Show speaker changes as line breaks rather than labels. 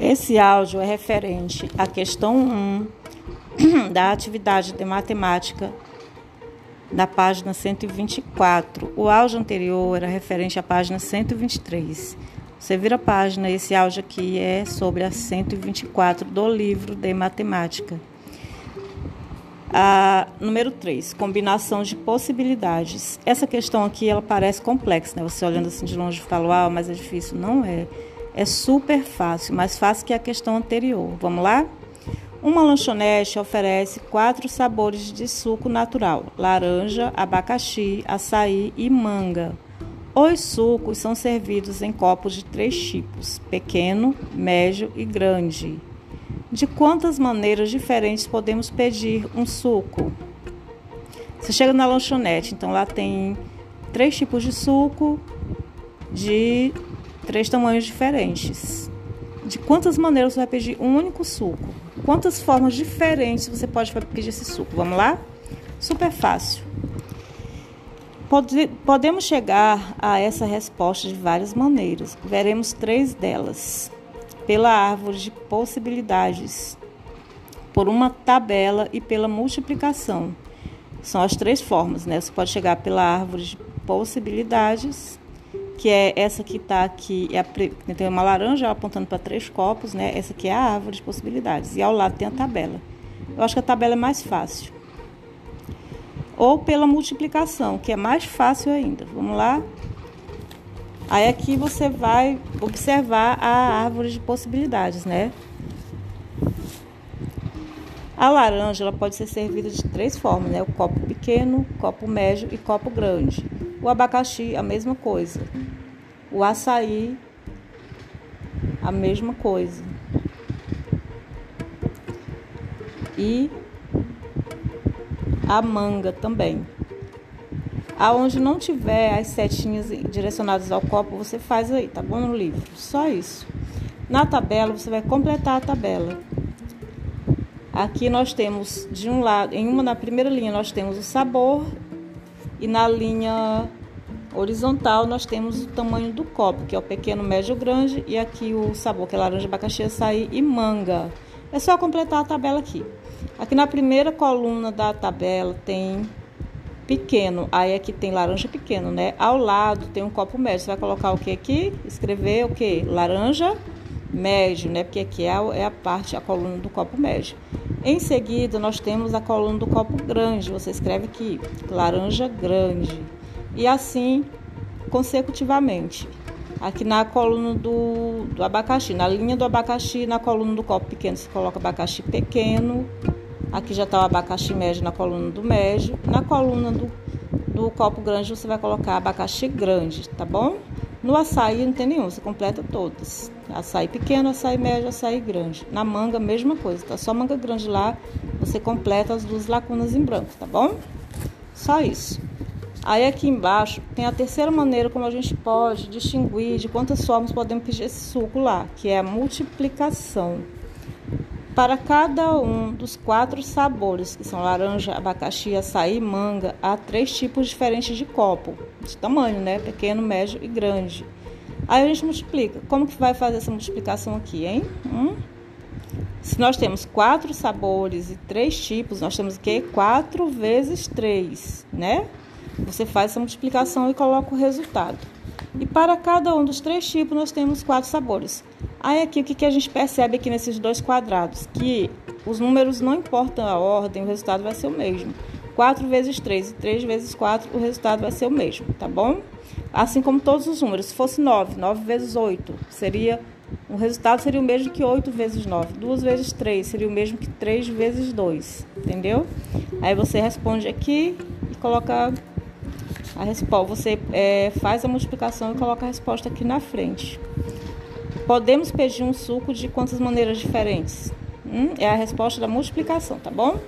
Esse áudio é referente à questão 1 da atividade de matemática da página 124. O áudio anterior era referente à página 123. Você vira a página, esse áudio aqui é sobre a 124 do livro de matemática. Número 3, combinação de possibilidades. Essa questão aqui ela parece complexa, né? Você olhando assim de longe fala, ah, mas é difícil. Não é. É super fácil, mais fácil que a questão anterior. Vamos lá? Uma lanchonete oferece quatro sabores de suco natural: laranja, abacaxi, açaí e manga. Os sucos são servidos em copos de três tipos: pequeno, médio e grande. De quantas maneiras diferentes podemos pedir um suco? Você chega na lanchonete, então lá tem três tipos de suco de três tamanhos diferentes. De quantas maneiras você vai pedir um único suco? Quantas formas diferentes você pode pedir esse suco? Vamos lá? Super fácil. Pode, podemos chegar a essa resposta de várias maneiras. Veremos três delas. Pela árvore de possibilidades, por uma tabela e pela multiplicação. São as três formas, né? Você pode chegar pela árvore de possibilidades, que é essa que está aqui, é a, tem uma laranja apontando para três copos, né? Essa aqui é a árvore de possibilidades. E ao lado tem a tabela. Eu acho que a tabela é mais fácil. Ou pela multiplicação, que é mais fácil ainda. Vamos lá? Aí aqui você vai observar a árvore de possibilidades, né? A laranja ela pode ser servida de três formas, né? O copo pequeno, copo médio e copo grande. O abacaxi, a mesma coisa. O açaí, a mesma coisa. E a manga também. Aonde não tiver as setinhas direcionadas ao copo, você faz aí, tá bom no livro? Só isso. Na tabela, você vai completar a tabela. Aqui nós temos de um lado, em uma na primeira linha nós temos o sabor e na linha horizontal nós temos o tamanho do copo, que é o pequeno, médio, grande, e aqui o sabor, que é laranja, abacaxi, açaí e manga. É só completar a tabela aqui. Aqui na primeira coluna da tabela tem pequeno, aí aqui tem laranja pequeno, né? Ao lado tem um copo médio. Você vai colocar o que aqui? Escrever o que? Laranja médio, né? Porque aqui é a, é a parte, a coluna do copo médio. Em seguida, nós temos a coluna do copo grande. Você escreve aqui, laranja grande. E assim consecutivamente. Aqui na coluna do, do abacaxi, na linha do abacaxi, na coluna do copo pequeno, você coloca abacaxi pequeno. Aqui já está o abacaxi médio na coluna do médio. Na coluna do, do copo grande, você vai colocar abacaxi grande, tá bom? No açaí não tem nenhum, você completa todas. Açaí pequeno, açaí médio, açaí grande. Na manga, mesma coisa, tá? Só manga grande lá, você completa as duas lacunas em branco, tá bom? Só isso. Aí aqui embaixo tem a terceira maneira como a gente pode distinguir de quantas formas podemos pedir esse suco lá, que é a multiplicação. Para cada um dos quatro sabores, que são laranja, abacaxi, açaí, manga, há três tipos diferentes de copo, de tamanho, né? Pequeno, médio e grande. Aí a gente multiplica. Como que vai fazer essa multiplicação aqui, hein? Hum? Se nós temos quatro sabores e três tipos, nós temos quê? Quatro vezes três, né? Você faz essa multiplicação e coloca o resultado. E para cada um dos três tipos, nós temos quatro sabores. Aí aqui o que, a gente percebe aqui nesses dois quadrados? Que os números não importam a ordem, o resultado vai ser o mesmo. 4 vezes 3 e 3 vezes 4, o resultado vai ser o mesmo, tá bom? Assim como todos os números. Se fosse 9, 9 vezes 8, seria o resultado seria o mesmo que 8 vezes 9. 2 vezes 3 seria o mesmo que 3 vezes 2, entendeu? Aí você responde aqui e coloca a resposta. Você é, faz a multiplicação e coloca a resposta aqui na frente. Podemos pedir um suco de quantas maneiras diferentes? Hum, é a resposta da multiplicação, tá bom?